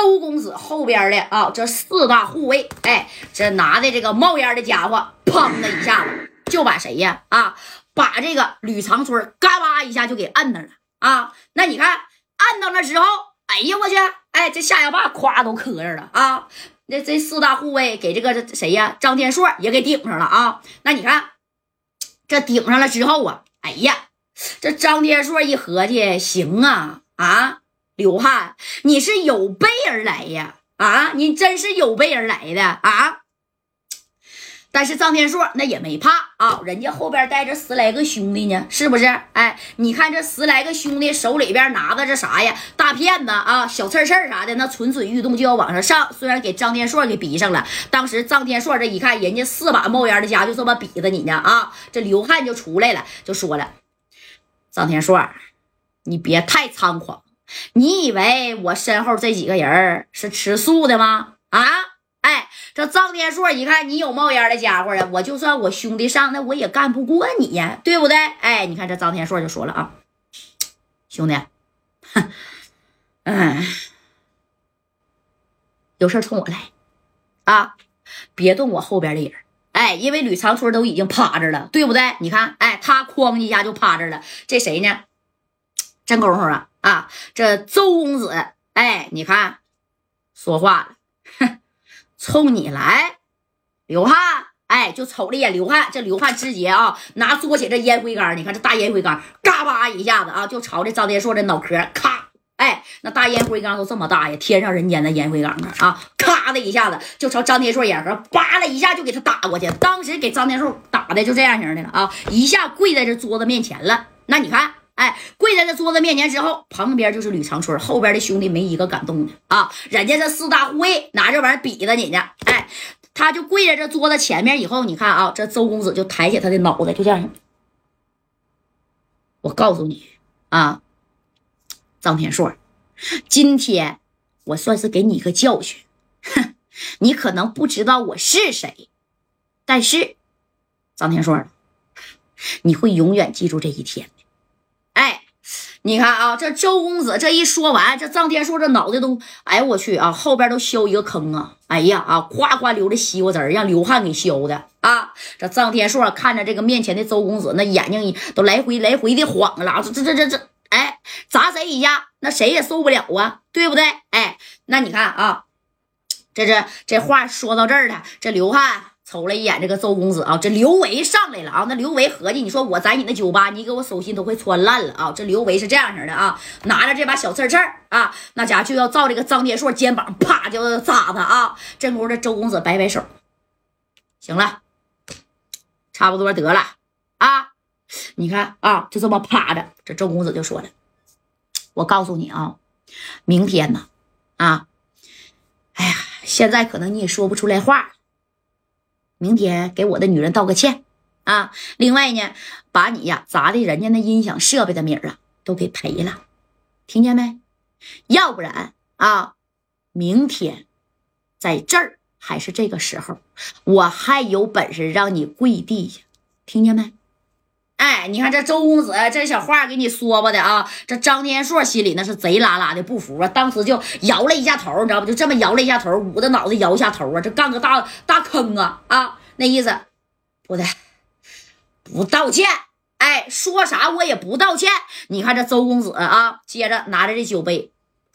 周公子后边的啊，这四大护卫，哎，这拿的这个冒烟的家伙，砰的一下子就把谁呀？啊，把这个吕长春嘎巴一下就给摁那了啊！那你看摁到那之后，哎呀我去，哎，这下牙巴咵都磕着了啊！那这四大护卫给这个谁呀？张天硕也给顶上了啊！那你看这顶上了之后啊，哎呀，这张天硕一合计，行啊啊！刘汉，你是有备而来呀！啊，你真是有备而来的啊！但是张天硕那也没怕啊，人家后边带着十来个兄弟呢，是不是？哎，你看这十来个兄弟手里边拿的这啥呀？大片子啊，小刺刺啥的，那蠢蠢欲动就要往上上。虽然给张天硕给逼上了，当时张天硕这一看，人家四把冒烟的家就这么逼着你呢啊！这刘汉就出来了，就说了：“张天硕，你别太猖狂，你以为我身后这几个人是吃素的吗？啊？”哎，这张天硕一看你有冒烟的家伙呀，我就算我兄弟上，那我也干不过你呀，对不对？哎，你看这张天硕就说了啊，兄弟，哼，嗯，有事冲我来啊，别动我后边的人。哎，因为吕长春都已经趴着了，对不对？你看，哎，他哐一下就趴着了。这谁呢？真功夫啊啊！这周公子，哎，你看说话了。冲你来，刘汉，哎，就瞅了一眼刘汉，这刘汉直接啊，拿桌起这烟灰缸，你看这大烟灰缸，嘎巴一下子啊，就朝这张天硕的脑壳，咔，哎，那大烟灰缸都这么大呀，天上人间的烟灰缸啊，啊，咔的一下子就朝张天硕眼壳，叭了一下就给他打过去，当时给张天硕打的就这样型的了啊，一下跪在这桌子面前了，那你看。哎，跪在这桌子面前之后，旁边就是吕长春，后边的兄弟没一个敢动的啊！人家这四大护卫拿这玩意儿比着你呢。哎，他就跪在这桌子前面以后，你看啊，这周公子就抬起他的脑袋，就这样。我告诉你啊，张天硕，今天我算是给你一个教训。哼，你可能不知道我是谁，但是张天硕，你会永远记住这一天。你看啊，这周公子这一说完，这张天硕这脑袋都，哎呦我去啊，后边都削一个坑啊！哎呀啊，夸夸流的西瓜汁儿，让刘汉给削的啊！这张天硕看着这个面前的周公子，那眼睛都来回来回的晃了，这这这这这，哎，砸谁一下，那谁也受不了啊，对不对？哎，那你看啊，这这这话说到这儿了，这刘汉。瞅了一眼这个周公子啊，这刘维上来了啊！那刘维合计，你说我在你那酒吧，你给我手心都快穿烂了啊！这刘维是这样式的啊，拿着这把小刺刺啊，那家就要照这个张天硕肩膀啪就扎他啊！这功夫，这周公子摆摆手，行了，差不多得了啊！你看啊，就这么趴着，这周公子就说了：“我告诉你啊，明天呢，啊，哎呀，现在可能你也说不出来话。”明天给我的女人道个歉啊！另外呢，把你呀砸的人家那音响设备的米儿啊都给赔了，听见没？要不然啊，明天在这儿还是这个时候，我还有本事让你跪地下，听见没？哎，你看这周公子这小话给你说吧的啊，这张天硕心里那是贼拉拉的不服啊，当时就摇了一下头，你知道不？就这么摇了一下头，捂着脑子摇一下头啊，这干个大大坑啊啊！那意思不的，不道歉。哎，说啥我也不道歉。你看这周公子啊，接着拿着这酒杯。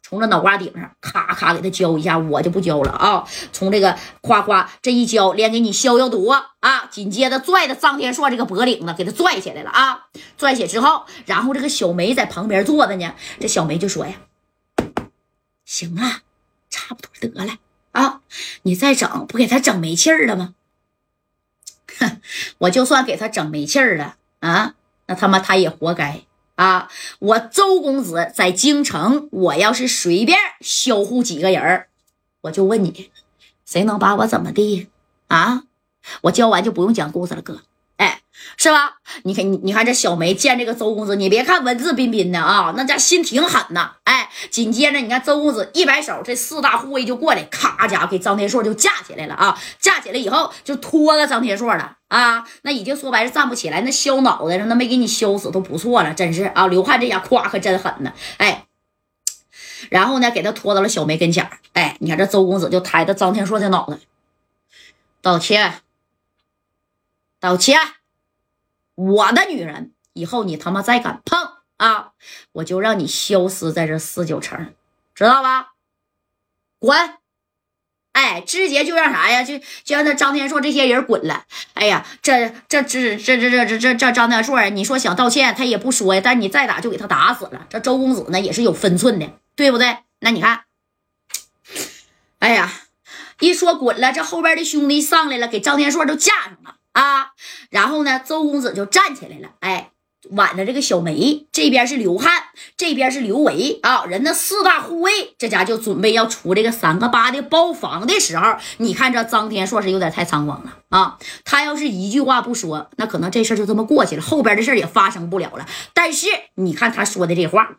从这脑瓜顶上咔咔给他浇一下，我就不浇了啊！从这个夸夸这一浇，连给你消消毒啊！紧接着拽着张天硕这个脖领子给他拽起来了啊！拽起之后，然后这个小梅在旁边坐着呢，这小梅就说呀：“行啊，差不多得了啊！你再整，不给他整没气儿了吗？哼，我就算给他整没气儿了啊，那他妈他也活该。”啊！我周公子在京城，我要是随便销户几个人我就问你，谁能把我怎么地？啊！我教完就不用讲故事了，哥。是吧？你看，你你看这小梅见这个周公子，你别看文质彬彬的啊，那家心挺狠呐。哎，紧接着你看周公子一摆手，这四大护卫就过来，咔家伙给张天硕就架起来了啊！架起来以后就拖了张天硕了啊！那已经说白了站不起来，那削脑袋上那没给你削死都不错了，真是啊！刘汉这家夸可真狠呢，哎。然后呢，给他拖到了小梅跟前哎。你看这周公子就抬着张天硕的脑袋，道歉，道歉，我的女人，以后你他妈再敢碰啊，我就让你消失在这四九城，知道吧？滚！哎，直接就让啥呀？就就让那张天硕这些人滚了。哎呀，这这这这这这这这张天硕，你说想道歉他也不说呀，但你再打就给他打死了。这周公子呢也是有分寸的，对不对？那你看，哎呀，一说滚了，这后边的兄弟上来了，给张天硕都架上了啊。然后呢，周公子就站起来了，哎。挽着这个小梅，这边是刘汉，这边是刘维啊，人那四大护卫，这家就准备要出这个三个八的包房的时候，你看这张天硕是有点太猖狂了啊！他要是一句话不说，那可能这事就这么过去了，后边的事也发生不了了。但是你看他说的这话